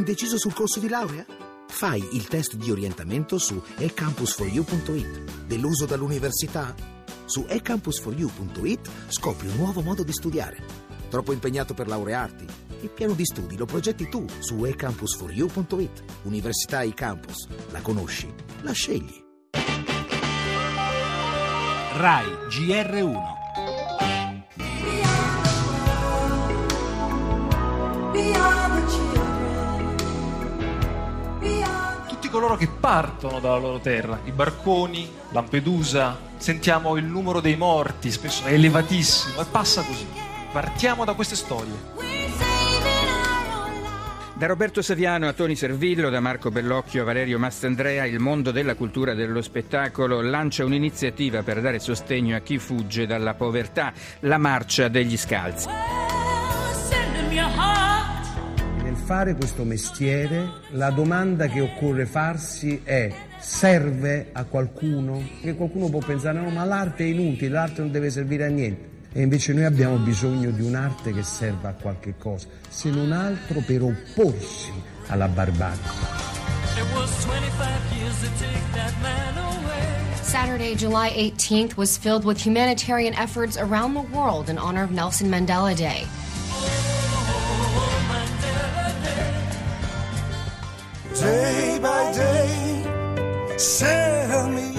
Indeciso sul corso di laurea? Fai il test di orientamento su ecampus4u.it. Deluso dall'università? Su ecampus4u.it scopri un nuovo modo di studiare. Troppo impegnato per laurearti? Il piano di studi lo progetti tu su ecampus4u.it. Università eCampus. La conosci? La scegli. RAI GR1 coloro che partono dalla loro terra, i barconi, Lampedusa, sentiamo il numero dei morti, spesso è elevatissimo, e passa così. Partiamo da queste storie. Da Roberto Saviano a Toni Servillo, da Marco Bellocchio a Valerio Mastandrea, il mondo della cultura e dello spettacolo lancia un'iniziativa per dare sostegno a chi fugge dalla povertà, la marcia degli scalzi. Fare questo mestiere la domanda che occorre farsi è serve a qualcuno? Che qualcuno può pensare no ma l'arte è inutile, l'arte non deve servire a niente. E invece noi abbiamo bisogno di un'arte che serva a qualche cosa, se non altro per opporsi alla barbarie. Saturday, July 18th was filled with humanitarian efforts around the world in honor of Nelson Mandela Day.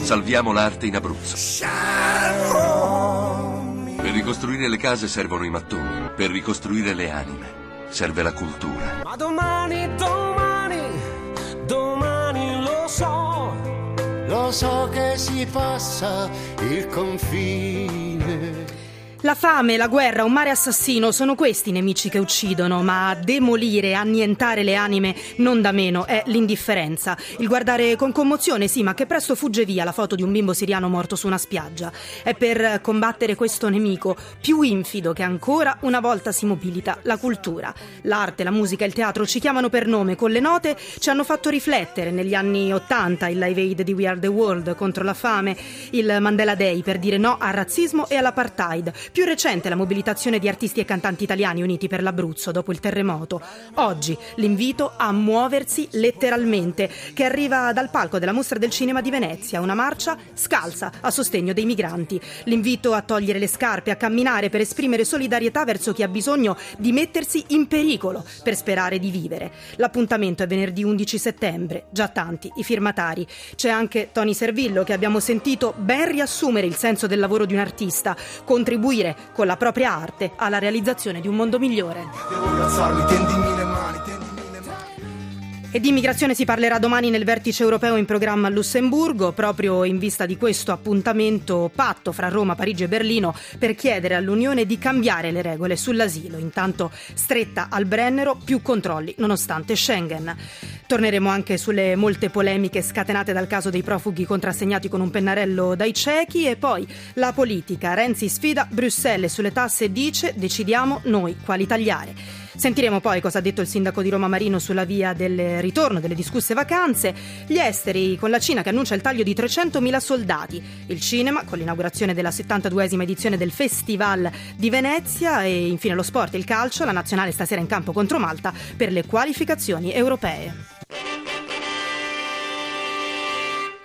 Salviamo l'arte in Abruzzo. Per ricostruire le case servono i mattoni, per ricostruire le anime serve la cultura. Ma domani, domani, domani lo so, lo so che si passa il confine. La fame, la guerra, un mare assassino sono questi i nemici che uccidono, ma demolire, annientare le anime non da meno è l'indifferenza. Il guardare con commozione, sì, ma che presto fugge via la foto di un bimbo siriano morto su una spiaggia. È per combattere questo nemico più infido che ancora una volta si mobilita la cultura. L'arte, la musica, il teatro ci chiamano per nome, con le note ci hanno fatto riflettere negli anni Ottanta il Live Aid di We Are the World contro la fame, il Mandela Day per dire no al razzismo e all'apartheid più recente la mobilitazione di artisti e cantanti italiani uniti per l'Abruzzo dopo il terremoto. Oggi l'invito a muoversi letteralmente, che arriva dal palco della Mostra del Cinema di Venezia, una marcia scalza a sostegno dei migranti. L'invito a togliere le scarpe, a camminare per esprimere solidarietà verso chi ha bisogno di mettersi in pericolo per sperare di vivere. L'appuntamento è venerdì 11 settembre, già tanti i firmatari. C'è anche Tony Servillo che abbiamo sentito ben riassumere il senso del lavoro di un artista, contribuire con la propria arte alla realizzazione di un mondo migliore. E di immigrazione si parlerà domani nel vertice europeo in programma a Lussemburgo, proprio in vista di questo appuntamento patto fra Roma, Parigi e Berlino per chiedere all'Unione di cambiare le regole sull'asilo. Intanto stretta al Brennero, più controlli nonostante Schengen. Torneremo anche sulle molte polemiche scatenate dal caso dei profughi contrassegnati con un pennarello dai ciechi e poi la politica. Renzi sfida Bruxelles sulle tasse dice decidiamo noi quali tagliare. Sentiremo poi cosa ha detto il sindaco di Roma Marino sulla via del ritorno delle discusse vacanze, gli esteri con la Cina che annuncia il taglio di 300.000 soldati, il cinema con l'inaugurazione della 72esima edizione del Festival di Venezia e infine lo sport e il calcio, la nazionale stasera in campo contro Malta per le qualificazioni europee. Thank you.